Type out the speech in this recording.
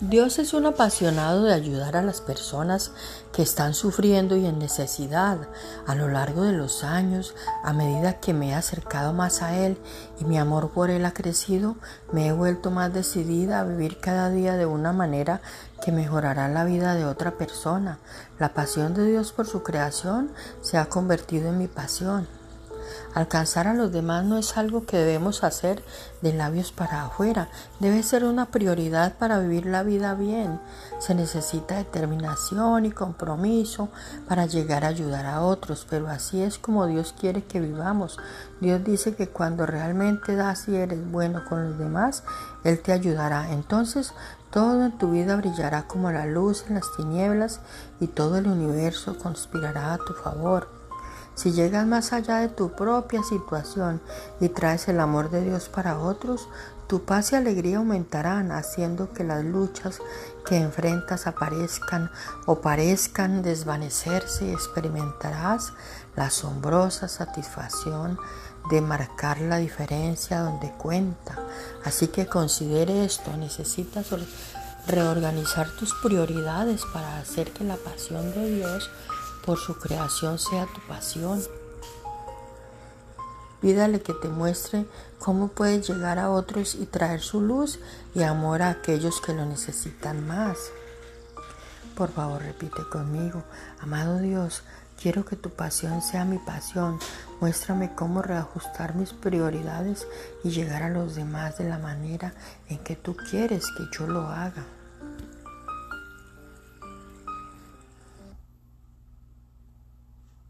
Dios es un apasionado de ayudar a las personas que están sufriendo y en necesidad. A lo largo de los años, a medida que me he acercado más a Él y mi amor por Él ha crecido, me he vuelto más decidida a vivir cada día de una manera que mejorará la vida de otra persona. La pasión de Dios por su creación se ha convertido en mi pasión. Alcanzar a los demás no es algo que debemos hacer de labios para afuera, debe ser una prioridad para vivir la vida bien. Se necesita determinación y compromiso para llegar a ayudar a otros, pero así es como Dios quiere que vivamos. Dios dice que cuando realmente das y eres bueno con los demás, Él te ayudará. Entonces todo en tu vida brillará como la luz en las tinieblas y todo el universo conspirará a tu favor. Si llegas más allá de tu propia situación y traes el amor de Dios para otros, tu paz y alegría aumentarán, haciendo que las luchas que enfrentas aparezcan o parezcan desvanecerse y experimentarás la asombrosa satisfacción de marcar la diferencia donde cuenta. Así que considere esto, necesitas reorganizar tus prioridades para hacer que la pasión de Dios por su creación sea tu pasión. Pídale que te muestre cómo puedes llegar a otros y traer su luz y amor a aquellos que lo necesitan más. Por favor, repite conmigo, amado Dios, quiero que tu pasión sea mi pasión. Muéstrame cómo reajustar mis prioridades y llegar a los demás de la manera en que tú quieres que yo lo haga.